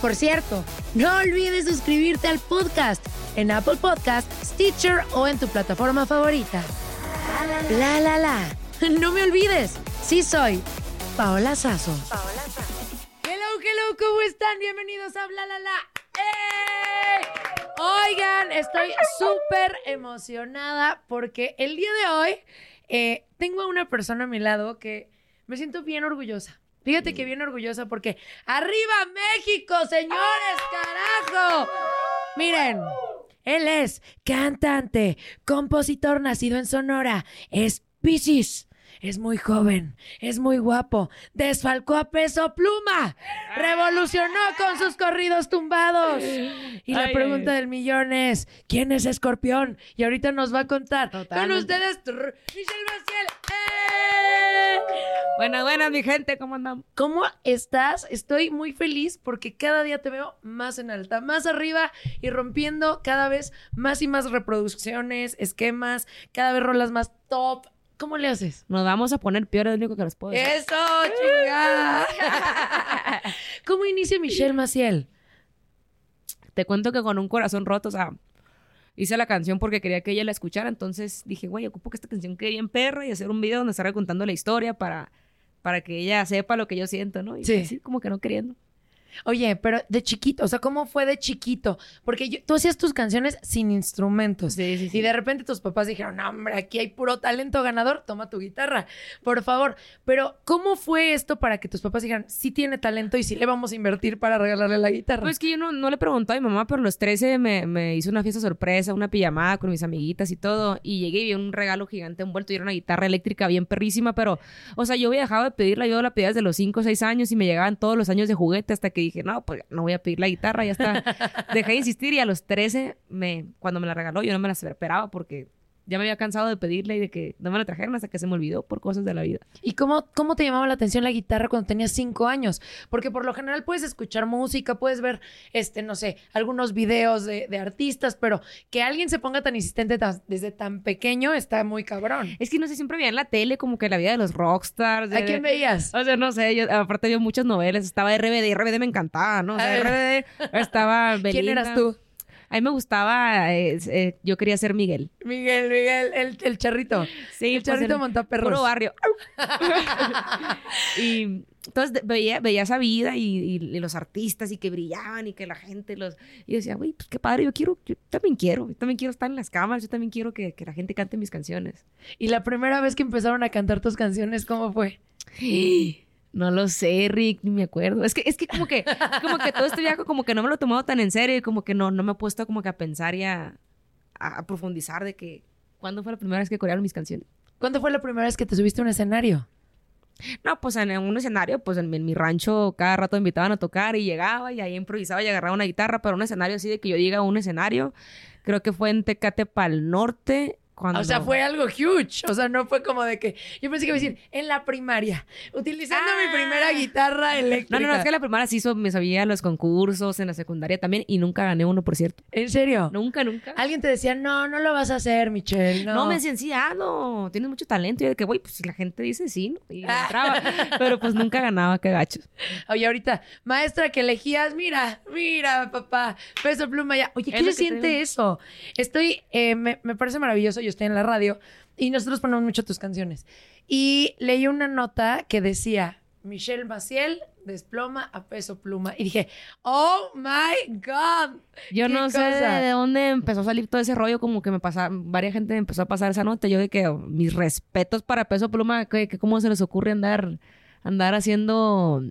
Por cierto, no olvides suscribirte al podcast en Apple Podcast, Stitcher o en tu plataforma favorita. La la la. No me olvides, sí soy Paola Sazo. Paola Sazo. Hello, hello, ¿cómo están? Bienvenidos a Bla la la. ¡Eh! Oigan, estoy súper emocionada porque el día de hoy eh, tengo a una persona a mi lado que me siento bien orgullosa. Fíjate que bien orgullosa porque ¡Arriba México, señores! ¡Carajo! Miren, él es cantante, compositor nacido en Sonora, es Piscis. Es muy joven, es muy guapo, desfalcó a peso pluma, revolucionó con sus corridos tumbados. Y la Ay, pregunta ay. del millón es, ¿quién es Escorpión? Y ahorita nos va a contar con ustedes, Michelle Maciel. ¡Eh! Buenas, buenas, mi gente, ¿cómo andamos? ¿Cómo estás? Estoy muy feliz porque cada día te veo más en alta, más arriba y rompiendo cada vez más y más reproducciones, esquemas, cada vez rolas más top. ¿Cómo le haces? Nos vamos a poner peor, es lo único que les puedo decir. ¡Eso, chingada! ¿Cómo inicia Michelle Maciel? Te cuento que con un corazón roto, o sea, hice la canción porque quería que ella la escuchara, entonces dije, güey, ocupo que esta canción quede bien perra y hacer un video donde estará contando la historia para, para que ella sepa lo que yo siento, ¿no? Y Sí. así como que no queriendo. Oye, pero de chiquito, o sea, ¿cómo fue de chiquito? Porque yo- tú hacías tus canciones sin instrumentos. Sí, sí, sí. Y de repente tus papás dijeron, no, hombre, aquí hay puro talento ganador, toma tu guitarra, por favor. Pero, ¿cómo fue esto para que tus papás dijeran, sí tiene talento y sí le vamos a invertir para regalarle la guitarra? Pues que yo no, no le pregunté a mi mamá, pero a los 13 me, me hizo una fiesta sorpresa, una pijamada con mis amiguitas y todo. Y llegué y vi un regalo gigante envuelto y era una guitarra eléctrica bien perrísima, pero, o sea, yo había dejado de pedirla, yo la pedía desde los 5 o 6 años y me llegaban todos los años de juguete hasta que dije, no, pues no voy a pedir la guitarra, ya está. Dejé de insistir y a los 13, me, cuando me la regaló, yo no me la esperaba porque ya me había cansado de pedirla y de que no me la trajeron hasta que se me olvidó por cosas de la vida. ¿Y cómo, cómo te llamaba la atención la guitarra cuando tenías cinco años? Porque por lo general puedes escuchar música, puedes ver, este, no sé, algunos videos de, de artistas, pero que alguien se ponga tan insistente tan- desde tan pequeño está muy cabrón. Es que no sé, siempre veía en la tele como que la vida de los rockstars. de- ¿A quién veías? O sea, no sé, yo aparte vi muchas novelas, estaba RBD, RBD me encantaba, ¿no? O sea, RBD, estaba ¿Quién eras tú? A mí me gustaba, eh, eh, yo quería ser Miguel. Miguel, Miguel, el, el charrito. Sí, el pues, charrito montaperros. Puro barrio. y entonces veía, veía esa vida y, y- y los artistas y que brillaban y que la gente los... Y yo decía, güey, pues qué padre, yo quiero, yo también quiero, yo también quiero estar en las cámaras, yo también quiero que, que la gente cante mis canciones. Y la primera vez que empezaron a cantar tus canciones, ¿cómo fue? No lo sé, Rick, ni me acuerdo. Es que, es que como que, como que todo este viaje como que no me lo he tomado tan en serio y como que no, no me he puesto como que a pensar y a, a- a profundizar de que ¿Cuándo fue la primera vez que corearon mis canciones? ¿Cuándo fue la primera vez que te subiste a un escenario? No, pues en un escenario, pues en, en mi rancho cada rato me invitaban a tocar y llegaba y ahí improvisaba y agarraba una guitarra, pero un escenario así de que yo diga a un escenario, creo que fue en Tecate Pal Norte. Cuando... O sea, fue algo huge. O sea, no fue como de que. Yo pensé que iba a decir, en la primaria, utilizando mi primera guitarra eléctrica. No, no, no, es que la primaria sí hizo, me sabía los concursos, en la secundaria también, y nunca gané uno, por cierto. ¿En serio? Nunca, nunca. Alguien te decía, no, no lo vas a hacer, Michelle. No, No, me decían, sí, hazlo, tienes mucho talento. Y yo de que, güey, pues la gente dice sí, ¿no? Y entraba. Pero pues nunca ganaba, qué gachos. Oye, ahorita, maestra que elegías, mira, mira, papá, peso pluma ya. Oye, ¿qué se siente eso? Estoy, eh, me, me parece maravilloso, yo estoy en la radio y nosotros ponemos mucho tus canciones. Y leí una nota que decía, Michelle Maciel desploma a peso pluma. Y dije, oh my God. Yo ¿Qué no sé de dónde empezó a salir todo ese rollo, como que me pasaba, varias gente me empezó a pasar esa nota. Yo de que oh, mis respetos para Peso Pluma, que, que cómo se les ocurre andar, andar haciendo.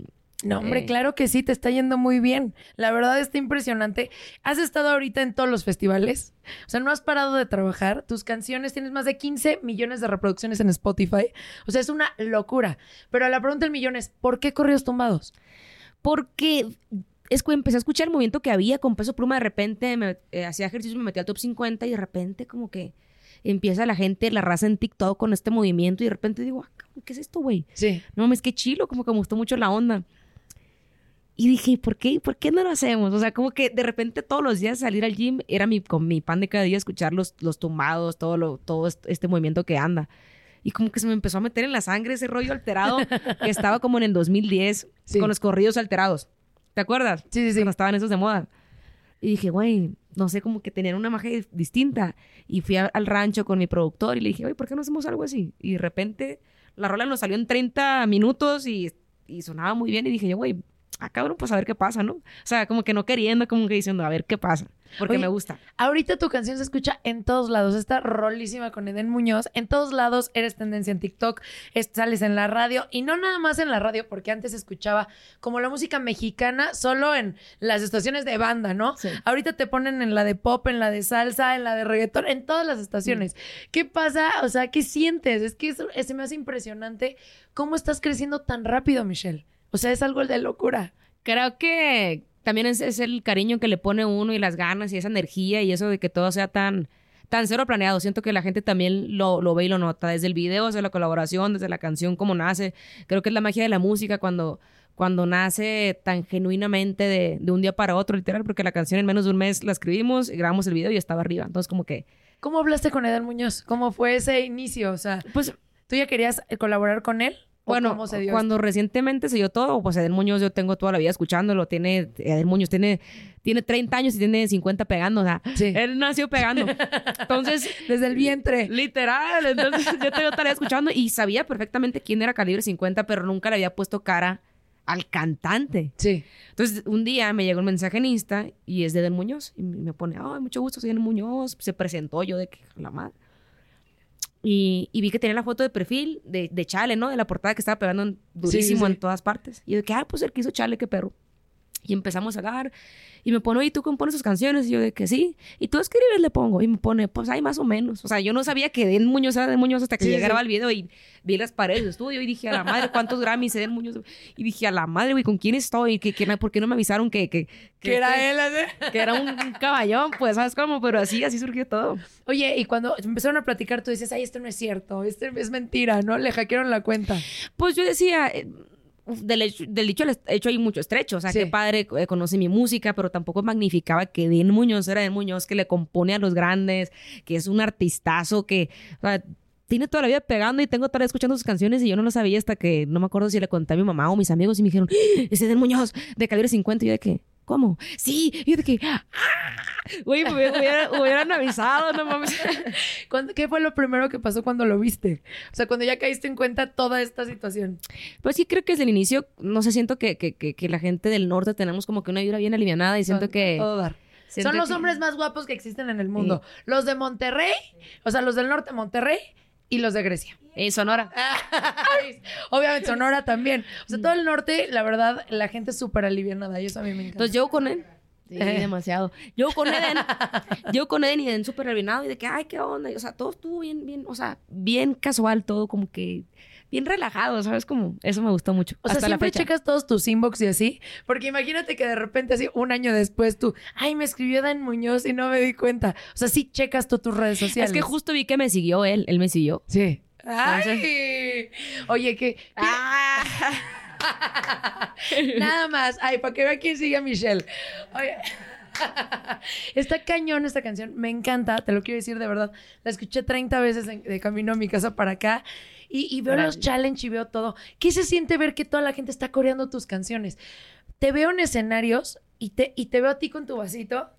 No, hombre, Eh. claro que sí, te está yendo muy bien. La verdad está impresionante. ¿Has estado ahorita en todos los festivales? O sea, no has parado de trabajar. Tus canciones tienes más de 15 millones de reproducciones en Spotify. O sea, es una locura. Pero la pregunta del millón es, ¿por qué corridos tumbados? Porque es que empecé a escuchar el movimiento que había con Peso Pluma. De repente me, eh, hacía ejercicio, me metí al top 50 y de repente, como que empieza la gente, la raza en TikTok con este movimiento y de repente digo, ah, ¿qué es esto, güey? Sí. No mames, qué chilo, como que me gustó mucho la onda. Y dije, ¿por qué? ¿Por qué no lo hacemos? O sea, como que de repente todos los días salir al gym era mi, con mi pan de cada día escuchar los, los tumbados, todo, lo, todo est- este movimiento que anda. Y como que se me empezó a meter en la sangre ese rollo alterado que estaba como en el 2010 Sí. con los corridos alterados. ¿Te acuerdas? Sí, sí, sí. Cuando estaban esos de moda. Y dije, güey, no sé, como que tenían una magia distinta. Y fui a- al rancho con mi productor y le dije, güey, ¿por qué no hacemos algo así? Y de repente la rola nos salió en 30 minutos y, y sonaba muy bien. Y dije yo, güey, ah, cabrón, pues a ver qué pasa, ¿no? O sea, como que no queriendo, como que diciendo, a ver qué pasa. Porque Oye, me gusta. Ahorita tu canción se escucha en todos lados. Está rolísima con Eden Muñoz. En todos lados eres tendencia en TikTok, es- sales en la radio y no nada más en la radio, porque antes escuchaba como la música mexicana solo en las estaciones de banda, ¿no? Sí. Ahorita te ponen en la de pop, en la de salsa, en la de reggaetón, en todas las estaciones. ¿Qué pasa? O sea, ¿qué sientes? Es que eso- se me hace impresionante cómo estás creciendo tan rápido, Michelle. O sea, es algo de locura. Creo que también es, es el cariño que le pone uno y las ganas y esa energía y eso de que todo sea tan, tan cero planeado. Siento que la gente también lo, lo ve y lo nota. Desde el video, desde la colaboración, desde la canción, cómo nace. Creo que es la magia de la música cuando, cuando nace tan genuinamente de, de un día para otro, literal, porque la canción en menos de un mes la escribimos, grabamos el video y estaba arriba. Entonces, como que, ¿Cómo hablaste con Eden Muñoz? ¿Cómo fue ese inicio? O sea, pues ¿tú ya querías eh, colaborar con él? ¿O Bueno, ¿cómo se dio cuando recientemente se dio todo, pues Edel Muñoz yo tengo toda la vida escuchándolo. Tiene, Edel Muñoz tiene, tiene 30 años y tiene 50 pegando. O sea, Sí. él nació pegando. Entonces? Desde el vientre. literal, entonces yo tengo tarea escuchando y sabía perfectamente quién era Calibre 50, pero nunca le había puesto cara al cantante. Sí. Entonces, un día me llegó un mensaje en Insta y es de Edel Muñoz. Y me pone, ay, mucho gusto, soy Edel Muñoz. Se presentó yo de que la madre. Y, y vi que tenía la foto de perfil de, de Chale, ¿no? De la portada que estaba pegando durísimo sí, sí. en todas partes. Y yo de que, ah, pues el que hizo Chale, qué perro. Y empezamos a hablar. Y me pone, oye, ¿tú compones sus canciones? Y yo de que sí. Y tú escribes, le pongo. Y me pone, pues hay más o menos. O sea, yo no sabía que Den Muñoz era Den Muñoz hasta que Sí, llegara sí. al video y vi las paredes del estudio y dije, a la madre, ¿cuántos Grammys se Den Muñoz? Y dije, a la madre, güey, ¿con quién estoy? ¿Qué, qué- ¿Por qué no me avisaron que, que, Que era este- él. que era un, un caballón? Pues, ¿sabes cómo? Pero así, así surgió todo. Oye, y cuando empezaron a platicar, tú dices, ay, esto no es cierto, esto es mentira, ¿no? Le hackearon la cuenta. Pues yo decía, eh, del, hecho, del dicho al hecho hay mucho estrecho. O sea, Sí. qué padre eh, conoce mi música, pero tampoco magnificaba que Den Muñoz era Den Muñoz, que le compone a los grandes, que es un artistazo, que o sea, tiene toda la vida pegando y tengo toda la vida escuchando sus canciones y yo no lo sabía hasta que no me acuerdo si le conté a mi mamá o mis amigos y me dijeron, ¡Ah! ese es Den Muñoz de Calibre 50. Y yo de que, ¿cómo? Sí. Y yo de que, ¡ah! Güey, me hubiera- hubiera- hubieran avisado, no mames. ¿Cuándo- ¿Qué fue lo primero que pasó cuando lo viste? O sea, cuando ya caíste en cuenta toda esta situación. Pues sí, creo que desde el inicio, no sé, siento que, que, que, que la gente del norte tenemos como que una vibra bien alivianada y siento que... todo dar. siento Son los que- hombres más guapos que existen en el mundo. Los de Monterrey, o sea, los del norte Monterrey y los de Grecia. Eh, Sonora. Obviamente Sonora también. O sea, todo el norte, la verdad, la gente es súper alivianada y eso a mí me encanta. Entonces llego con él Sí, demasiado. Yo con Eden, yo con Eden y Eden súper rellenado y de que, ay, qué onda. Y, o sea, todo estuvo bien, bien, o sea, bien casual, todo como que bien relajado, ¿sabes? Como, eso me gustó mucho. O sea, hasta la siempre fecha. checas todos tus inbox y así. Porque imagínate que de repente así un año después tú, ay, me escribió Dan Muñoz y no me di cuenta. O sea, sí checas tú tus redes sociales. Es que justo vi que me siguió él, él me siguió. Sí. Ay. Oye, que... Ah. Nada más. Ay, para que vea quién sigue a Michelle. Oye. Está cañón esta canción. Me encanta, te lo quiero decir de verdad. La escuché 30 veces en- de camino a mi casa para acá. Y, y veo los challenge y veo todo. ¿Qué se siente ver que toda la gente está coreando tus canciones? Te veo en escenarios y te, y te veo a ti con tu vasito.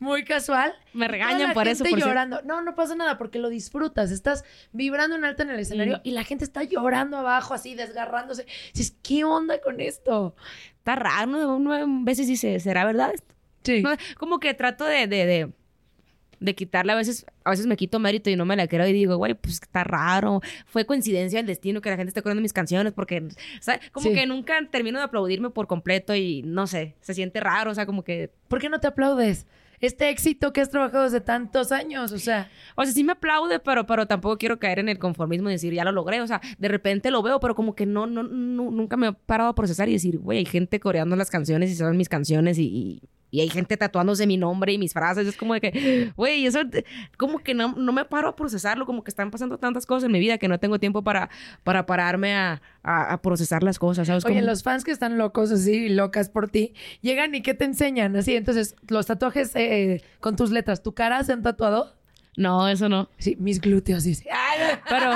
Muy casual. Me regañan por eso, cierto. llorando. No, no pasa nada porque lo disfrutas. Estás vibrando en alto en el escenario Mm. y la gente está llorando abajo, así, desgarrándose. Dices, ¿qué onda con esto? Está raro, ¿no? Uno a veces dice, ¿será verdad esto? Sí. No, como que trato de, de, de, de quitarle a veces, a veces me quito mérito y no me la quiero y digo, güey, pues está raro. Fue coincidencia el destino que la gente esté corriendo mis canciones porque, o sea, como Sí. que nunca termino de aplaudirme por completo y no sé, se siente raro, o sea, como que, ¿Por qué no te aplaudes? Este éxito que has trabajado desde tantos años, o sea, o sea, sí me aplaude, pero, pero tampoco quiero caer en el conformismo y decir, ya lo logré, o sea, de repente lo veo, pero como que no, no, no- nunca me he parado a procesar y decir, güey, hay gente coreando las canciones y son mis canciones y, y hay gente tatuándose mi nombre y mis frases, es como de que, güey, eso como que no, no me paro a procesarlo, como que están pasando tantas cosas en mi vida que no tengo tiempo para, para pararme a, a- a procesar las cosas, ¿sabes? oye, Como- los fans que están locos así, locas por ti, llegan y ¿qué te enseñan? Así, entonces, los tatuajes eh, con tus letras, ¿tu cara se han tatuado? No, eso no. Sí, mis glúteos, Pero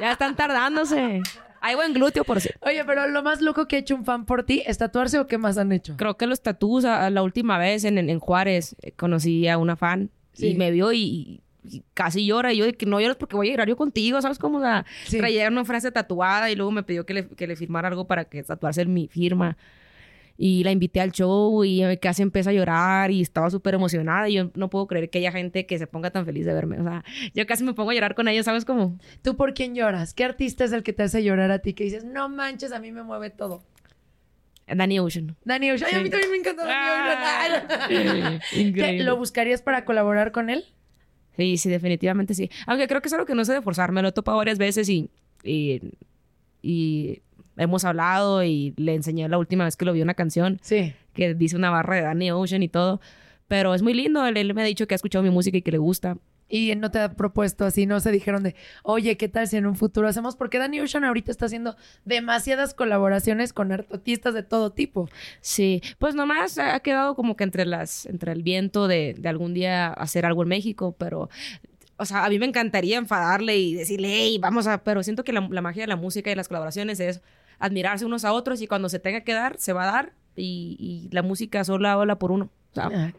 ya están tardándose. Hay buen glúteo, por cierto. Oye, pero lo más loco que ha hecho un fan por ti es tatuarse o qué más han hecho? Creo que los tatús, a- a la última vez en, en- en Juárez, eh, conocí a una fan Sí. y me vio y, y casi llora. Y yo de que no llores porque voy a llorar yo contigo, ¿sabes? Como la, Sí. traía una frase tatuada y luego me pidió que le, que le firmara algo para que tatuarse en mi firma. Y la invité al show y casi empezó a llorar y estaba súper emocionada. Y yo no puedo creer que haya gente que se ponga tan feliz de verme. O sea, yo casi me pongo a llorar con ellos, ¿sabes? Como... ¿Tú por quién lloras? ¿Qué artista es el que te hace llorar a ti? Que dices, no manches, a mí me mueve todo. Danny Ocean. Dani Ocean. Ay, a mí Sí. también me encanta Dani Ocean. ¿Qué, Increíble. ¿Lo buscarías para colaborar con él? Sí, sí, definitivamente sí. Aunque creo que es algo que no sé de forzar. Me lo he topado varias veces y, y, y hemos hablado y le enseñé la última vez que lo vi una canción Sí. que dice una barra de Danny Ocean y todo. Pero es muy lindo. Él, él me ha dicho que ha escuchado mi música y que le gusta. Y no te ha propuesto así, no se dijeron de, oye, ¿qué tal si en un futuro hacemos? Porque Danny Ocean ahorita está haciendo demasiadas colaboraciones con artistas de todo tipo. Sí, pues nomás ha quedado como que entre las, entre el viento de, de algún día hacer algo en México, pero, o sea, a mí me encantaría enfadarle y decirle, hey, vamos a, pero siento que la, la magia de la música y las colaboraciones es admirarse unos a otros y cuando se tenga que dar, se va a dar y, y la música sola habla por uno. O sea, Ah,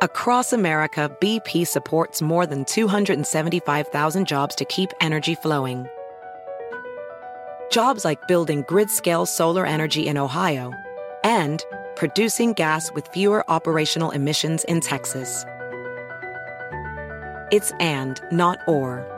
Across America, BP supports more than 275,000 jobs to keep energy flowing. Jobs like building grid scale solar energy in Ohio and producing gas with fewer operational emissions in Texas. It's and, not or.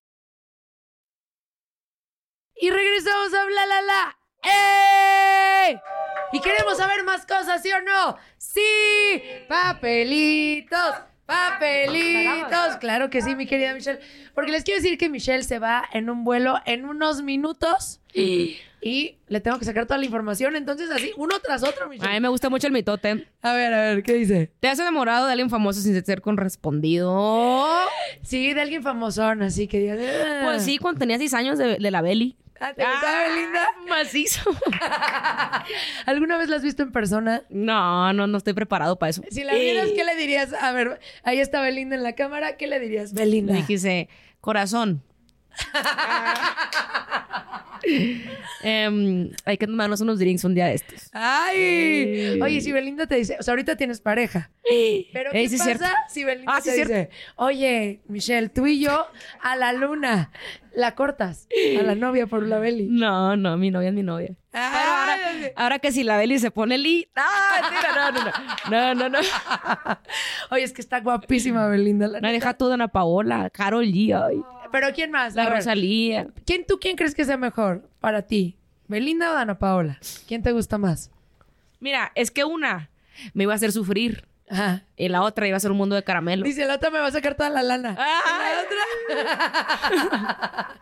Y regresamos a Bla La La. ¡Ey! Y queremos saber más cosas, ¿sí o no? ¡Sí! ¡Papelitos! ¡Papelitos! Claro que sí, mi querida Michelle. Porque les quiero decir que Michelle se va en un vuelo en unos minutos. Y le tengo que sacar toda la información. Entonces, así, uno tras otro, a Michelle. mí me gusta mucho el mitote. A ver, a ver, ¿qué dice? ¿Te has enamorado de alguien famoso sin ser correspondido? Sí, de alguien famosón, así que. Pues sí, cuando tenía seis años de, de la Belly. Ah, ¿Te gustaba Belinda? Macizo. ¿Alguna vez la has visto en persona? No, no, no estoy preparado para eso. Si la vieras, ¿qué le dirías? A ver, ahí está Belinda en la cámara. ¿Qué le dirías? Belinda. Le corazón. Em, hay que tomarnos unos drinks un día de estos. ¡Ay! Oye, si Belinda te dice, o sea, ahorita tienes pareja. Pero ¿qué sí pasa cierto. si Belinda Ah, te dice, oye, Michelle, tú y yo a la luna, la cortas a la novia por la Beli? No, no, mi novia es mi novia. Pero ahora, que si la Beli se pone li... ¡Ah! No, no, no. No, no, no. Oye, es que está guapísima Belinda. La No, deja tú Ana Paola, Carol G, ay, Pero ¿quién más? la Rosalía. ¿quién, ¿Tú quién crees que sea mejor para ti? ¿Belinda o Dana Paola? ¿Quién te gusta más? Mira, es que una me iba a hacer sufrir Ajá. y la otra iba a ser un mundo de caramelo. Dice, la otra me va a sacar toda la lana. La otra.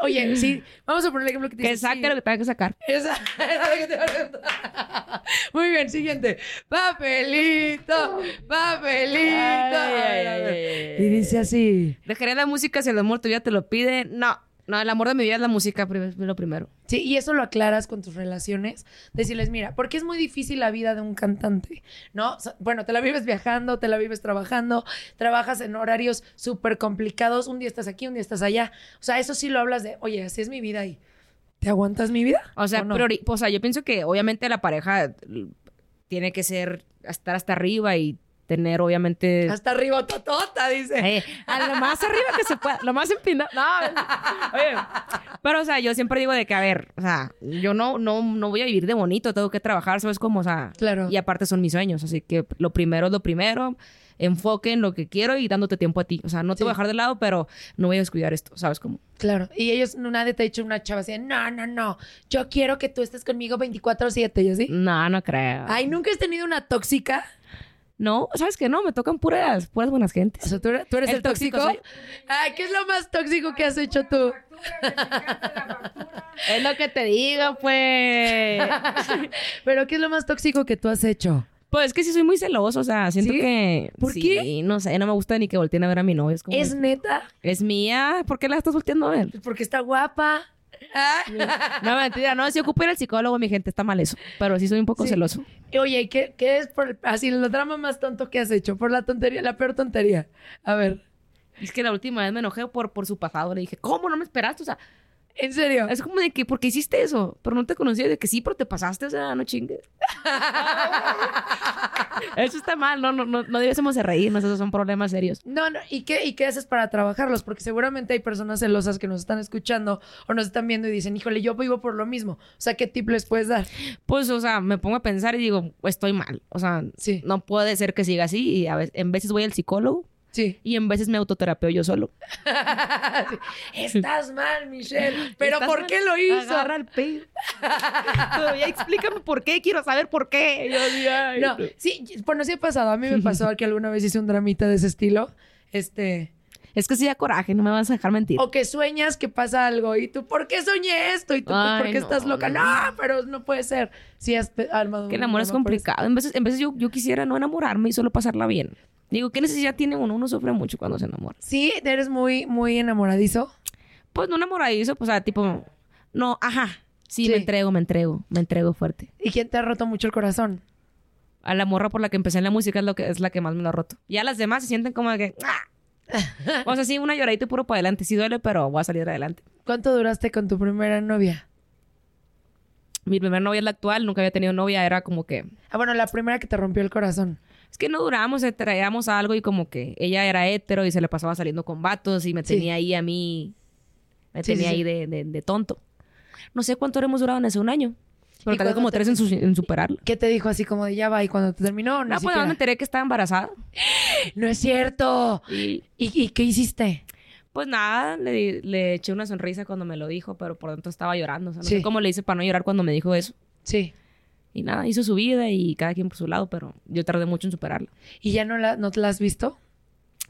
Oye, sí, vamos a poner el ejemplo que te Que dice, saque sí. lo que tenga que sacar. Esa era lo que te iba a preguntar. Muy bien, siguiente. Papelito, papelito. Ay, ay, ay, Y dice así. ¿Dejaría la música si el amor tuyo te lo pide? No. No, el amor de mi vida es la música, es lo primero. Sí, y eso lo aclaras con tus relaciones. Decirles, mira, porque es muy difícil la vida de un cantante, ¿no? O sea, bueno, te la vives viajando, te la vives trabajando, trabajas en horarios súper complicados. Un día estás aquí, un día estás allá. O sea, eso sí lo hablas de, oye, así es mi vida y ¿te aguantas mi vida? O sea, no? priori- o sea, yo pienso que obviamente la pareja tiene que ser, estar hasta arriba y tener obviamente... Hasta arriba, totota, dice. Eh, a lo más arriba que se pueda, lo más empinado. No, oye, pero o sea, yo siempre digo de que, a ver, o sea, yo no, no, no voy a vivir de bonito, tengo que trabajar, ¿sabes cómo? O sea, Claro. y aparte son mis sueños, así que lo primero es lo primero, enfoque en lo que quiero y dándote tiempo a ti. O sea, no te Sí. voy a dejar de lado, pero no voy a descuidar esto, ¿sabes cómo? Claro. Y ellos, nadie te ha dicho una chava así, no, no, no, yo quiero que tú estés conmigo 24-7, ¿y así? No, no creo. Ay, ¿nunca has tenido una tóxica? No, ¿sabes qué? No, me tocan puras, puras buenas O gentes. sea, ¿tú eres, tú eres el, El tóxico? Ay, ¿qué es lo más tóxico que has hecho tú? Es lo que te digo, pues. Pero ¿qué es lo más tóxico que tú has hecho? Pues es que sí soy muy celoso, o sea, siento ¿Sí? que... ¿Por sí, qué? no sé, no me gusta ni que volteen a ver a mi novio. Es como... ¿Es neta? Es mía, ¿por qué la estás volteando a ver? Porque está guapa. No, mentira, no, si ocupo ir al psicólogo, mi gente, está mal eso. Pero sí soy un poco Sí. celoso. Oye, ¿qué, qué es por el- así el drama más tonto que has hecho? Por la tontería, la peor tontería. A ver, Es que la última vez me enojé por, por su pasado. Le dije, ¿cómo no me esperaste? O sea, ¿en serio? es como de que, ¿por qué hiciste eso? Pero no te conocía. De que sí, pero te pasaste, o sea, no chingues. eso está mal, no, no, no, no debiésemos de reírnos, esos son problemas serios. No, no, ¿y qué, ¿y qué haces para trabajarlos? Porque seguramente hay personas celosas que nos están escuchando o nos están viendo y dicen, híjole, yo vivo por lo mismo. O sea, ¿qué tip les puedes dar? Pues, o sea, me pongo a pensar y digo, estoy mal. O sea, Sí. no puede ser que siga así. Y a veces, en veces voy al psicólogo Sí. y en veces me autoterapeo yo solo. Estás mal, Michelle. ¿Pero ¿Estás por mal? qué lo hizo? Agarra el pelo. Todavía explícame por qué, quiero saber por qué. Yo ay, No, sí, bueno, sí ha pasado. A mí me pasó que alguna vez hice un dramita de ese estilo. Este. Es que sí da coraje, no me vas a dejar mentir. O que sueñas que pasa algo y tú, ¿por qué soñé esto? Y tú, pues, Ay, ¿por qué no, estás loca? no. No, pero no puede ser. Sí, has armado que el amor es complicado. En veces, en veces yo, yo quisiera no enamorarme y solo pasarla bien. Digo, ¿qué necesidad tiene uno? Uno sufre mucho cuando se enamora. Sí, eres muy, muy enamoradizo. Pues no enamoradizo, pues, o sea, tipo, no, ajá. Sí, Sí. me entrego, me entrego, me entrego fuerte. ¿Y quién te ha roto mucho el corazón? A la morra por la que empecé en la música es, lo que, es la que más me lo ha roto. Ya las demás se sienten como de que... ¡ah! o sea, sí, una lloradita y puro para adelante. Sí duele, pero voy a salir adelante. ¿Cuánto duraste con tu primera novia? Mi primera novia es la actual, nunca había tenido novia, era como que... Ah, bueno, la primera que te rompió el corazón. Es que no duramos, eh, traíamos algo y como que ella era hetero y se le pasaba saliendo con vatos y me Sí. tenía ahí a mí, me Sí, tenía sí, ahí sí. de, de- de tonto. No sé cuánto hemos durado en ese un año. Pero ¿Y tardé como te- tres en, su- en superarlo. ¿Qué te dijo así como de ya va y cuando te terminó? No, No, pues nada más me enteré que estaba embarazada. no es cierto. Y ¿Y, y qué hiciste? pues nada, le, le eché una sonrisa cuando me lo dijo, pero por dentro estaba llorando. O sea, no Sí. sé cómo le hice para no llorar cuando me dijo eso. Sí. Y nada, hizo su vida y cada quien por su lado, pero yo tardé mucho en superarlo. ¿Y ya no la, no te la has visto?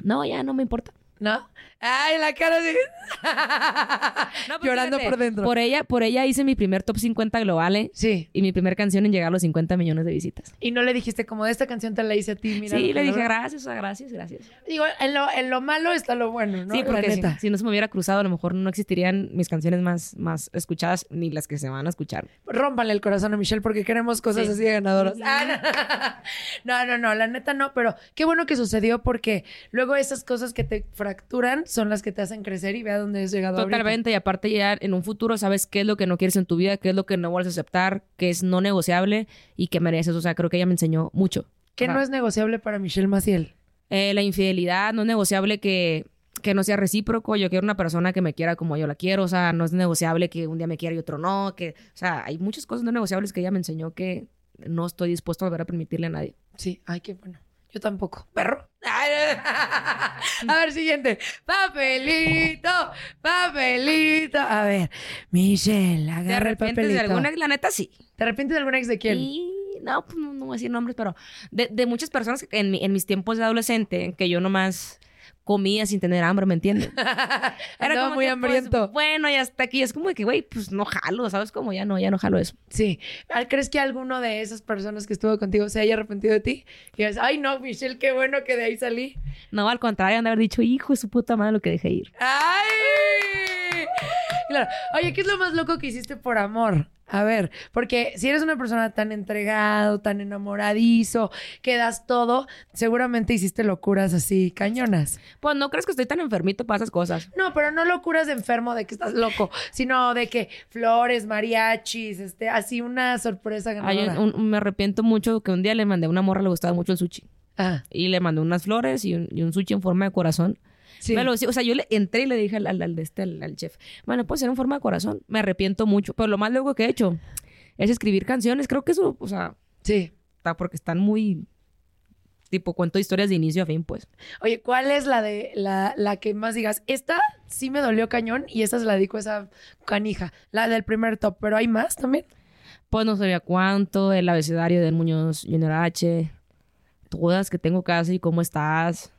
No, ya no me importa. ¿No? Ay, la cara de... No, pues Llorando fíjate, por dentro. Por ella, por ella hice mi primer top 50 global ¿eh? Sí. y mi primer canción en llegar a los 50 millones de visitas. Y no le dijiste como de esta canción te la hice a ti, mira. sí, le dije logró". gracias, sea, gracias, gracias. Digo, en lo, en lo malo está lo bueno, ¿no? sí, porque si, neta. si no se me hubiera cruzado, a lo mejor no existirían mis canciones más, más escuchadas ni las que se van a escuchar. Rómpanle el corazón a Michelle porque queremos cosas Sí. así de ganadoras. Ah, no. no, no, no, la neta no, pero qué bueno que sucedió porque luego esas cosas que te fracturan son las que te hacen crecer y ve a dónde has llegado ahorita. Totalmente, y aparte ya en un futuro sabes qué es lo que no quieres en tu vida, qué es lo que no vuelves a aceptar, qué es no negociable y qué mereces. O sea, creo que ella me enseñó mucho. ¿Qué Ajá. no es negociable para Michelle Maciel? Eh, la infidelidad no es negociable que, que no sea recíproco. Yo quiero una persona que me quiera como yo la quiero. O sea, no es negociable que un día me quiera y otro no. Que, o sea, hay muchas cosas no negociables que ella me enseñó que no estoy dispuesto a volver a permitirle a nadie. Sí, ay, qué bueno. Yo tampoco. Perro. a ver, siguiente. Papelito, papelito. A ver, Michelle, ¿Te agarra el papelito. de alguna? La neta sí. ¿Te arrepientes de alguna ex de quién? Y no, pues no, no voy a decir nombres, pero de, de muchas personas que en, mi- en mis tiempos de adolescente, que yo nomás comía sin tener hambre, ¿me entiendes? Andaba muy que, pues, hambriento. bueno, y hasta aquí es como de que, güey, pues no jalo, ¿sabes? Como ya no, ya no jalo eso. Sí. ¿Crees que alguno de esas personas que estuvo contigo se haya arrepentido de ti? Y digas, ay, no, Michelle, qué bueno que de ahí salí. No, al contrario, han de haber dicho, hijo de su puta madre, lo que dejé ir. ¡Ay! Claro. Oye, ¿qué es lo más loco que hiciste por amor? A ver, porque si eres una persona tan entregado, tan enamoradizo, que das todo, seguramente hiciste locuras así cañonas. Pues no crees que estoy tan enfermito para esas cosas. No, pero no locuras de enfermo de que estás loco, sino de que flores, mariachis, este, así una sorpresa ganadora. un- un- me arrepiento mucho que un día le mandé a una morra, le gustaba mucho el sushi. Ah, Y le mandé unas flores y un, y un sushi en forma de corazón. Sí. Me lo- sí, o sea, yo le entré y le dije al, al, este, al, al chef, bueno, puede ser en forma de corazón. Me arrepiento mucho, pero lo más loco que he hecho es escribir canciones. Creo que eso, o sea, Sí. está porque están muy, tipo, cuento historias de inicio a fin, pues. Oye, ¿cuál es la de la, la que más digas? Esta sí me dolió cañón y esta se la dedico a esa canija, la del primer top, pero hay más también. Pues no sabía cuánto, el abecedario del Muñoz Junior H, todas que tengo casi, ¿cómo estás?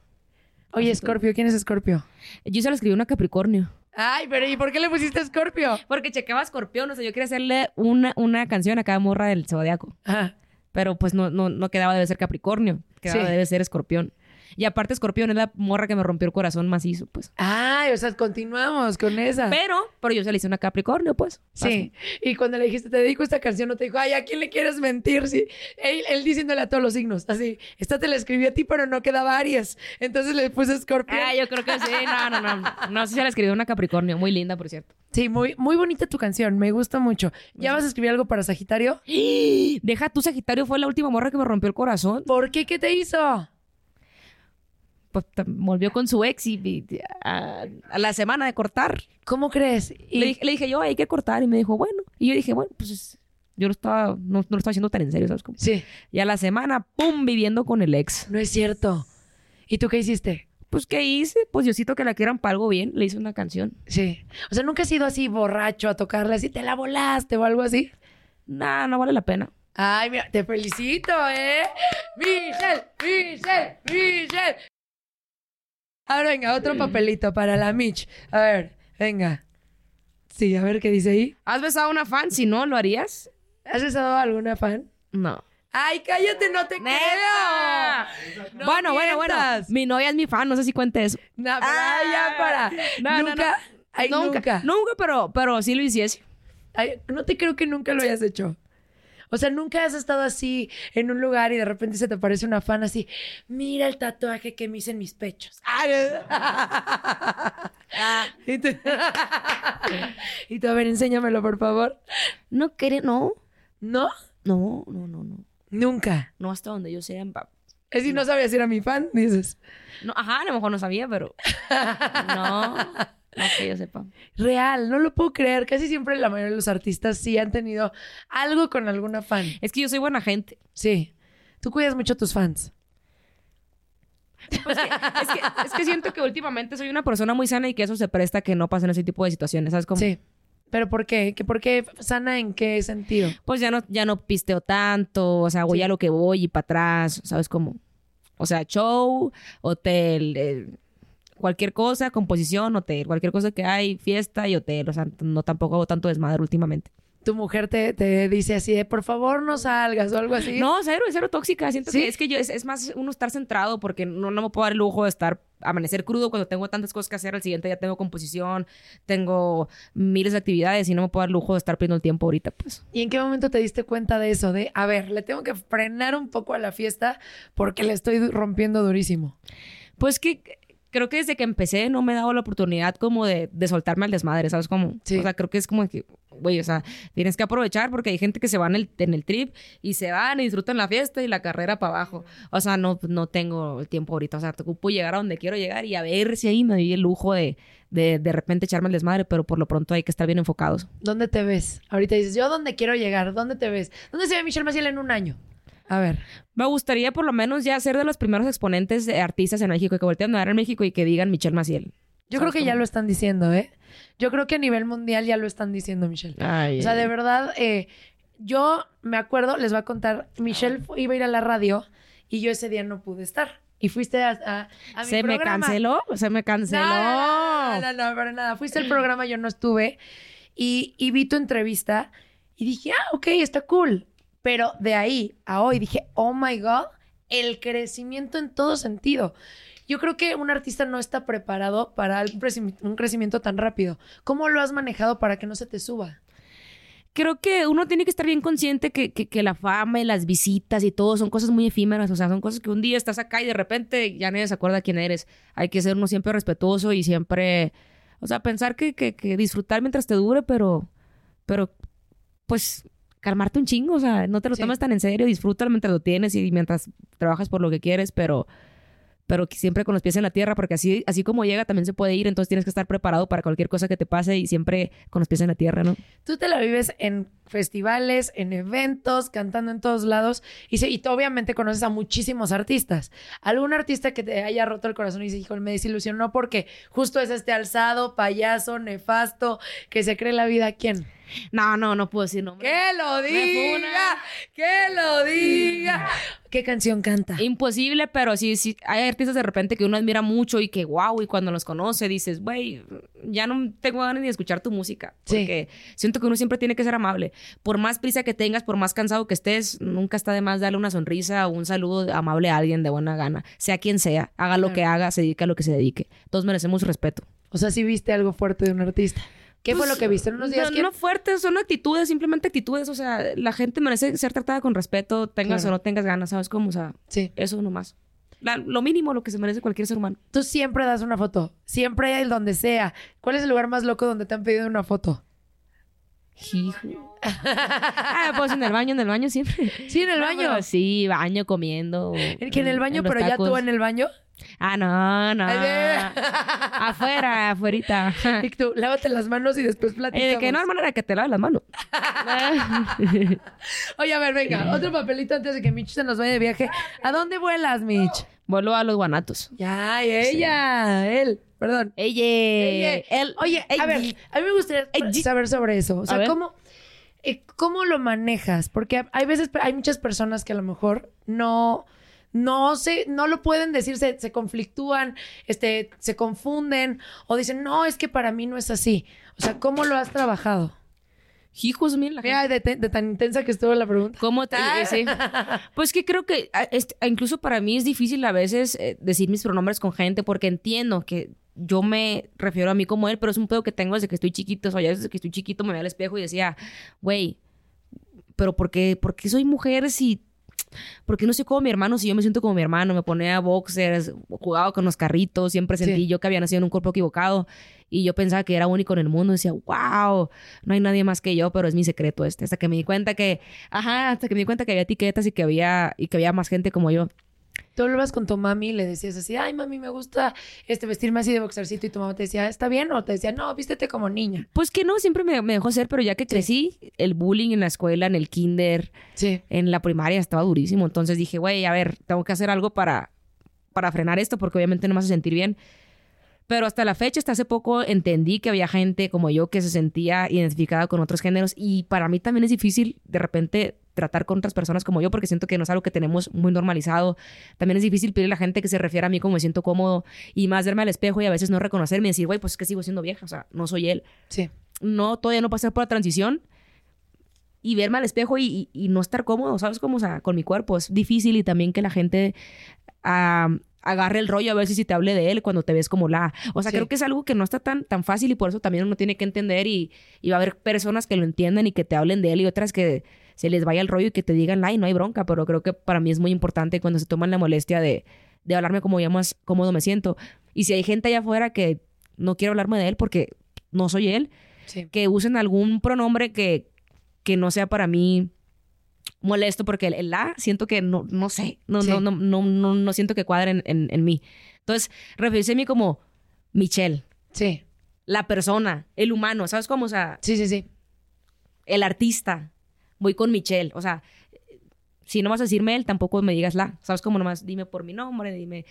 Oye, Scorpio, ¿quién es Scorpio? Yo se lo escribí una Capricornio. Ay, pero ¿y por qué le pusiste Scorpio? Porque checaba Escorpión, o sea, yo quería hacerle una, una canción a cada morra del Zodiaco. Ajá. Pero pues no, no, no quedaba debe ser Capricornio, quedaba Sí. debe ser Escorpión. Y aparte Escorpión es la morra que me rompió el corazón macizo, pues. Ay, o sea, continuamos con esa. Pero, pero yo se le hice una Capricornio, pues. Sí. Y cuando le dijiste, te dedico esta canción, no te dijo, ay, ¿a quién le quieres mentir? Sí. Él, él diciéndole a todos los signos, así, esta te la escribí a ti, pero no quedaba Aries. Entonces le puse Scorpio. Ah, yo creo que sí. No, no, no. No, sí se la escribió una Capricornio. Muy linda, por cierto. Sí, muy, muy bonita tu canción, me gusta mucho. ¿Ya vas a escribir algo para Sagitario? Deja tu Sagitario, fue la última morra que me rompió el corazón. ¿Por qué? ¿Qué te hizo? Pues volvió con su ex y, y- a, a la semana de cortar. ¿Cómo crees? Y- Le, dije- le dije yo, hay que cortar. Y me dijo, bueno. Y yo dije, bueno, pues es- yo lo estaba, no, no lo estaba haciendo tan en serio, ¿sabes cómo? Sí, Y a la semana, ¡pum! viviendo con el ex. no es cierto. ¿Y tú qué hiciste? Pues, ¿qué hice? Pues Diosito que la quieran para algo bien. Le hice una canción. Sí. O sea, ¿nunca has ido así borracho a tocarla así, te la volaste o algo así? Nah, no vale la pena. Ay, mira, te felicito, ¿eh? Michelle, Michelle, Michelle. Ahora venga, otro papelito para la Mitch. A ver, venga. Sí, a ver qué dice ahí. ¿Has besado a una fan? Si no, ¿lo harías? ¿Has besado a alguna fan? No. Ay, cállate, no te ¡Neta! creo. No bueno, bueno, bueno. Mi novia es mi fan, no sé si cuente eso. No, pero ay, ya para. Nunca. no. Ay, nunca. Nunca, pero, pero sí lo hiciese. Ay, no te creo que nunca lo hayas hecho. O sea, nunca has estado así en un lugar y de repente se te aparece una fan así. Mira el tatuaje que me hice en mis pechos. y, tú, y tú, a ver, enséñamelo, por favor. No quiere, no. ¿No? No, no, no, no. Nunca. No hasta donde yo sea. Es decir, no sabías si era mi fan, dices. No, ajá, a lo mejor no sabía, pero. No. No que yo sepa. Real, no lo puedo creer. Casi siempre la mayoría de los artistas sí han tenido algo con alguna fan. Es que yo soy buena gente. Sí. Tú cuidas mucho a tus fans. Pues que- es, que, es que siento que últimamente soy una persona muy sana y que eso se presta a que no pasen ese tipo de situaciones, ¿sabes cómo? Sí. ¿Pero por qué? ¿Que ¿Por qué sana en qué sentido? Pues ya no, ya no pisteo tanto, o sea, voy Sí. a lo que voy y para atrás, ¿sabes cómo? O sea, show, hotel, eh, cualquier cosa, composición, hotel. Cualquier cosa que hay, fiesta y hotel. O sea, no tampoco hago tanto desmadre últimamente. Tu mujer te, te dice así de, por favor, no salgas o algo así. No, cero, cero tóxica. Siento ¿Sí? que es que yo, es, es más uno estar centrado porque no, no me puedo dar el lujo de estar, amanecer crudo cuando tengo tantas cosas que hacer. Al siguiente día tengo composición, tengo miles de actividades y no me puedo dar el lujo de estar perdiendo el tiempo ahorita, pues. ¿Y en qué momento te diste cuenta de eso? De, a ver, le tengo que frenar un poco a la fiesta porque le estoy rompiendo durísimo. Pues que creo que desde que empecé no me he dado la oportunidad como de, de soltarme al desmadre, ¿sabes cómo? Sí. O sea, creo que es como que, güey, o sea, tienes que aprovechar porque hay gente que se va en el, en el trip y se van y disfrutan la fiesta y la carrera para abajo. O sea, no, no tengo el tiempo ahorita. O sea, te ocupo llegar a donde quiero llegar y a ver si ahí me doy el lujo de de, de repente echarme el desmadre, pero por lo pronto hay que estar bien enfocados. ¿Dónde te ves? Ahorita dices, ¿yo dónde quiero llegar? ¿Dónde te ves? ¿Dónde se ve Michelle Maciel en un año? A ver. Me gustaría por lo menos ya ser de los primeros exponentes de artistas en México, que volteen a ver en México y que digan Michelle Maciel. Yo creo ¿Sabes que ya lo están diciendo, ¿eh? Yo creo que a nivel mundial ya lo están diciendo, Michelle. Ay, O sea, de verdad, eh, yo me acuerdo, les voy a contar, Michelle iba a ir a la radio y yo ese día no pude estar. Y fuiste a, a- a mi Se me canceló, se me canceló. No, no, no, no, no, para nada. Fuiste al programa, yo no estuve. Y, y vi tu entrevista y dije, ah, ok, está cool. Pero de ahí a hoy dije, oh my God, el crecimiento en todo sentido. Yo creo que un artista no está preparado para un crecimi- un crecimiento tan rápido. ¿Cómo lo has manejado para que no se te suba? Creo que uno tiene que estar bien consciente que, que, la fama y las visitas y todo son cosas muy efímeras. O sea, son cosas que un día estás acá y de repente ya nadie se acuerda quién eres. Hay que ser uno siempre respetuoso y siempre. O sea, pensar que, que disfrutar mientras te dure, pero. Pero, pues, calmarte un chingo. O sea, no te lo Sí. tomes tan en serio. Disfrútalo mientras lo tienes y mientras trabajas por lo que quieres, pero. Pero siempre con los pies en la tierra, porque así, así como llega también se puede ir, entonces tienes que estar preparado para cualquier cosa que te pase y siempre con los pies en la tierra, ¿no? Tú te la vives en festivales, en eventos, cantando en todos lados y, se- y tú obviamente conoces a muchísimos artistas. ¿Algún artista que te haya roto el corazón y dices, hijo, me desilusionó porque justo es este alzado, payaso, nefasto, que se cree la vida? ¿Quién? No, no, no puedo decir nombre. ¡Que lo diga! ¡Que lo diga! ¿Qué canción canta? Imposible, pero sí, sí, hay artistas de repente que uno admira mucho y que wow, y cuando los conoce dices, güey, ya no tengo ganas ni de escuchar tu música. Sí. Porque siento que uno siempre tiene que ser amable. Por más prisa que tengas, por más cansado que estés, nunca está de más darle una sonrisa o un saludo amable a alguien de buena gana. Sea quien sea, haga lo que haga, se dedique a lo que se dedique. Todos merecemos respeto. O sea, si viste algo fuerte de un artista. ¿Qué fue Pues, lo que viste? ¿En unos días No, no fuertes, son actitudes, simplemente actitudes. O sea, la gente merece ser tratada con respeto, tengas Claro. o no tengas ganas, ¿sabes cómo? O sea, Sí. eso nomás. La- lo mínimo, lo que se merece cualquier ser humano. Tú siempre das una foto. Siempre el donde sea. ¿Cuál es el lugar más loco donde te han pedido una foto? Hijo. ah, pues en el baño, en el baño siempre. Sí, en el No, baño. sí, baño, comiendo. que en el baño, pero ya tú en el baño. Ah, no, no. Afuera, afuerita. Y tú, lávate las manos y después Eh, platicamos. de que no, hermana, era que te laves las manos. Oye, a ver, venga, otro papelito antes de que Mitch se nos vaya de viaje. ¿A dónde vuelas, Mitch? Vuelvo a los guanatos. Ya, y ella, él, perdón. Ella. Él. Oye, a ver, a mí me gustaría saber sobre eso. O sea. ¿cómo, eh, ¿cómo lo manejas? Porque hay veces, hay muchas personas que a lo mejor no, no se, no lo pueden decir, se, se conflictúan, este, se confunden o dicen, no, es que para mí no es así. O sea, ¿cómo lo has trabajado? Hijos, mira la gente. Mira, de, te- de tan intensa que estuvo la pregunta. ¿Cómo te Ah. sí. Pues que creo que a- este, incluso para mí es difícil a veces eh, decir mis pronombres con gente porque entiendo que yo me refiero a mí como él, pero es un pedo que tengo desde que estoy chiquito. O sea, ya desde que estoy chiquito me veía al espejo y decía, güey, pero ¿por qué, por qué soy mujer si... ¿Por qué no soy como mi hermano si yo me siento como mi hermano? Me ponía boxers, jugaba con los carritos, siempre sentí Sí. yo que había nacido en un cuerpo equivocado y yo pensaba que era único en el mundo. Decía, wow, no hay nadie más que yo, pero es mi secreto este. Hasta que me di cuenta que, ajá, hasta que me di cuenta que había etiquetas y que había, y que había más gente como yo. Tú hablabas con tu mami y le decías así, ay, mami, me gusta este vestirme así de boxercito. Y tu mamá te decía, ¿está bien? O te decía, no, vístete como niña. Pues que no, siempre me, me dejó ser, pero ya que crecí, el bullying en la escuela, en el kinder, Sí. en la primaria estaba durísimo. Entonces dije, güey, a ver, tengo que hacer algo para, para frenar esto porque obviamente no me hace sentir bien. Pero hasta la fecha, hasta hace poco, entendí que había gente como yo que se sentía identificada con otros géneros y para mí también es difícil de repente tratar con otras personas como yo, porque siento que no es algo que tenemos muy normalizado. También es difícil pedirle a la gente que se refiera a mí como me siento cómodo y más verme al espejo y a veces no reconocerme y decir, güey, pues es que sigo siendo vieja, o sea, no soy él. Sí. No, todavía no pasé por la transición y verme al espejo y, y- y no estar cómodo, ¿sabes? Como, o sea, con mi cuerpo es difícil y también que la gente agarre el rollo a ver si, si te hable de él cuando te ves como la... O sea, Sí. creo que es algo que no está tan, tan fácil y por eso también uno tiene que entender y, y va a haber personas que lo entiendan y que te hablen de él y otras que se les vaya el rollo y que te digan, ay, no hay bronca, pero creo que para mí es muy importante cuando se toman la molestia de, de hablarme como yo más cómodo me siento. Y si hay gente allá afuera que no quiere hablarme de él porque no soy él, Sí. que usen algún pronombre que, que no sea para mí molesto porque el, el la siento que no, no sé, no, Sí. no, no, no, no, no siento que cuadre en, en, en mí. Entonces, referirse a mí como Michelle, Sí. la persona, el humano, ¿sabes cómo? O sea, Sí, sí, sí. el artista, voy con Michelle, o sea, si no vas a decirme él, tampoco me digas la, ¿sabes cómo? Nomás dime por mi nombre, dime,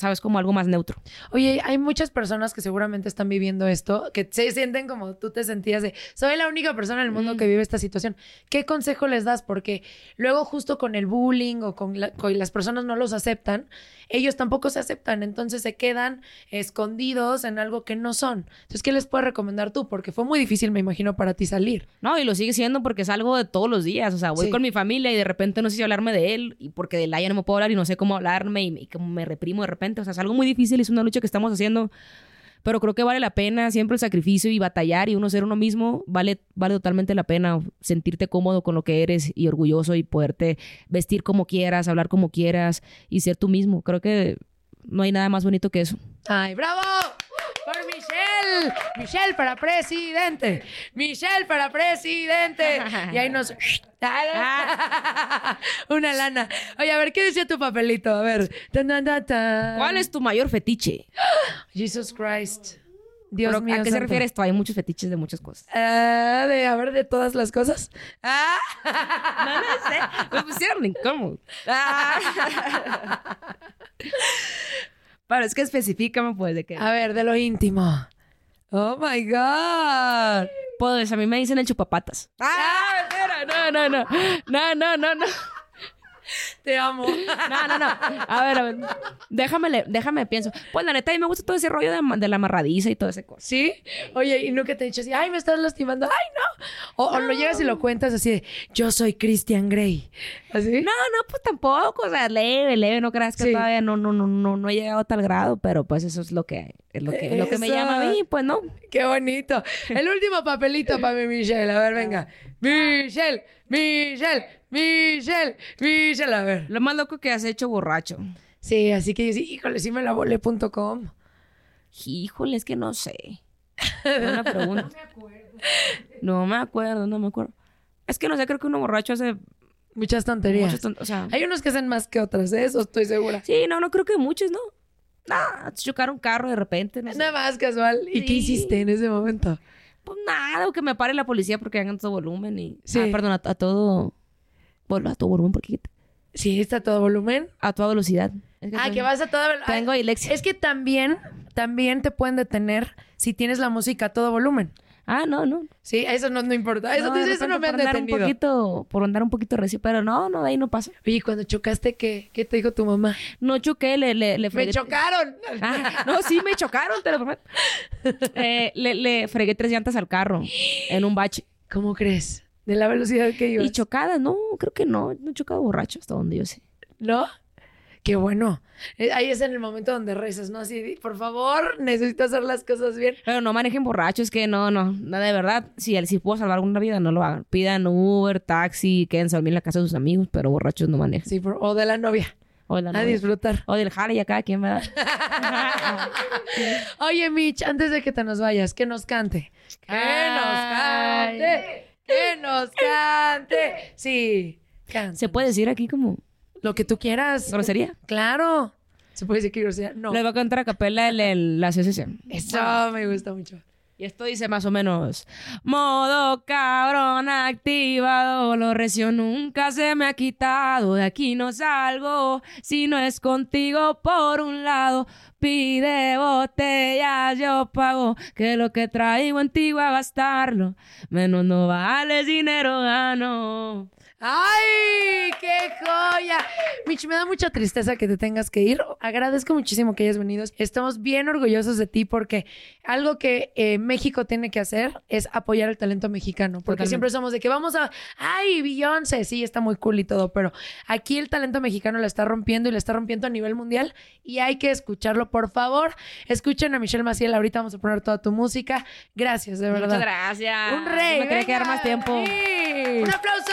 ¿sabes? Como algo más neutro. Oye, hay muchas personas que seguramente están viviendo esto, que se sienten como tú te sentías de, soy la única persona en el mundo Mm. que vive esta situación. ¿Qué consejo les das? Porque luego justo con el bullying o con, la- con las personas no los aceptan, ellos tampoco se aceptan, entonces se quedan escondidos en algo que no son. Entonces, ¿qué les puedes recomendar tú? Porque fue muy difícil, me imagino, para ti salir. No, y lo sigue siendo porque es algo de todos los días. O sea, voy Sí. con mi familia y de repente no sé si hablarme de él y porque de la ya no me puedo hablar y no sé cómo hablarme y, y como me reprimo de repente. O sea, es algo muy difícil, es una lucha que estamos haciendo. Pero creo que vale la pena siempre el sacrificio y batallar y uno ser uno mismo. Vale, vale totalmente la pena sentirte cómodo con lo que eres y orgulloso y poderte vestir como quieras, hablar como quieras y ser tú mismo. Creo que no hay nada más bonito que eso. ¡Ay, bravo! Michelle. Michelle para presidente. Michelle para presidente. Y ahí nos... Una lana. Oye, a ver, ¿qué decía tu papelito? A ver. ¿Cuál es tu mayor fetiche? Jesus Christ. Dios Pero, mío. ¿A qué se refiere esto? Hay muchos fetiches de muchas cosas. Ah, de, a ver, de todas las cosas. Ah. No, no sé. Me pusieron incómodo. Pero es que específicame, pues, de que... A ver, de lo íntimo. Oh my God. Pues, a mí me dicen el chupapatas. ¡Ah! Espera, no, no, no. No, no, no, no. Te amo. No, no, no. A ver, a ver. Déjame, déjame pienso. Pues, la neta, a mí me gusta todo ese rollo de, de la amarradiza y todo ese cosa. ¿Sí? Oye, y nunca te he dicho así, ay, me estás lastimando, ay, no. O, o lo llegas y lo cuentas así de, yo soy Christian Grey. ¿Así? No, no, pues tampoco. O sea, leve, leve. No creas que Sí. todavía no, no, no, no, no he llegado a tal grado. Pero, pues, eso es lo que, es lo que, lo que me llama a mí. Pues, no. Qué bonito. El último papelito para mi Michelle. A ver, venga. Michelle, Michelle, Michelle, Michelle. A ver. Lo más loco que has hecho borracho. Sí, así que yo sí, híjole, sí me la volé.com. Híjole, es que no sé. Buena pregunta. No me acuerdo, no me acuerdo. Es que no sé, creo que uno borracho hace Muchas tonterías. muchas O sea, Hay unos que hacen más que otras, ¿eh? eso estoy segura. sí, no, no creo que muchos, ¿no? Nah, chocar un carro de repente, no sé. Nada más casual. ¿Y qué hiciste en ese momento? Pues nada, o que me pare la policía porque hagan todo volumen y... Sí. Ah, perdón, a, a todo... A todo volumen, porque... Sí, está a todo volumen. A toda velocidad. Es Ah, tengo- que vas a toda velocidad. Tengo dislexia. Es que también, también te pueden detener si tienes la música a todo volumen. Ah, no, no. Sí, eso no, no importa. Eso, No, eso no me han por andar detenido. Un poquito, por andar un poquito recio, pero no, no, de ahí no pasa. Oye, cuando chocaste, ¿qué, ¿qué te dijo tu mamá? No choqué, le, le, le ¡Me fregué- chocaron! Ah, no, sí, me chocaron, te lo prometo. Eh, le, le fregué tres llantas al carro en un bache. ¿Cómo crees? De la velocidad que ibas. Y chocadas, no, creo que no. No he chocado borracho hasta donde yo sé. ¿No? Qué bueno. Eh, Ahí es en el momento donde rezas, ¿no? Así, por favor, necesito hacer las cosas bien. Pero no manejen borrachos, que no, no. No, de verdad, si, si puedo salvar alguna vida, no lo hagan. Pidan Uber, taxi, quédense a dormir en la casa de sus amigos, pero borrachos no manejen. Sí, por- o de la novia. O de la A novia. disfrutar. O del jale y acá, ¿quién me da? Oye, Mitch, antes de que te nos vayas, que nos cante. Que nos cante. Que nos cante. Sí, canta. ¿Se puede decir aquí como Lo que tú quieras. grosería? Claro. ¿Se puede decir que grosería? No. Le voy a cantar a capela el, el- la CCC. Eso me gusta mucho. Y esto dice más o menos: Modo cabrón activado, lo recio nunca se me ha quitado. De aquí no salgo si no es contigo por un lado. Pide botella, yo pago. Que lo que traigo en ti voy a gastarlo. Menos no vale dinero gano. ¡Ay! ¡Qué joya! Mitch, me da mucha tristeza que te tengas que ir. Agradezco muchísimo que hayas venido. Estamos bien orgullosos de ti porque algo que eh, México tiene que hacer es apoyar el talento mexicano. Porque Totalmente. siempre somos de que vamos a. ¡Ay, Beyoncé! Sí, está muy cool y todo, pero aquí el talento mexicano la está rompiendo y la está rompiendo a nivel mundial y hay que escucharlo. Por favor, escuchen a Michelle Maciel. Ahorita vamos a poner toda tu música. Gracias, de verdad. Muchas gracias. Un rey. No me quería quedar más tiempo. Sí. Un aplauso.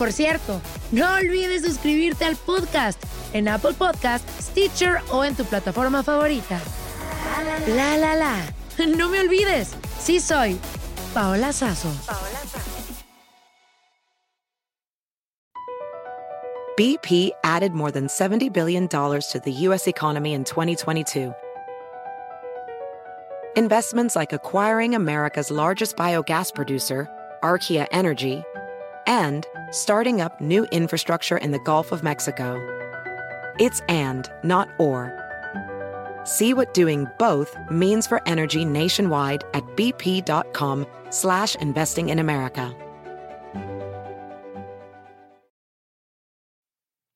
Por cierto, no olvides suscribirte al podcast en Apple Podcast, Stitcher o en tu plataforma favorita. La la la. No me olvides, sí soy Paola Sazo. BP added more than $70 billion to the U.S. economy in 2022. Investments like acquiring America's largest biogas producer, Archaea Energy, and starting up new infrastructure in the Gulf of Mexico. It's and, not or. See what doing both means for energy nationwide at bp.com slash investing in America.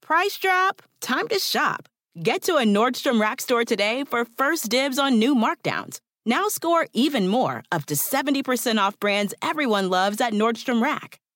Price drop? Time to shop. Get to a Nordstrom Rack store today for first dibs on new markdowns. Now score even more, up to 70% off brands everyone loves at Nordstrom Rack.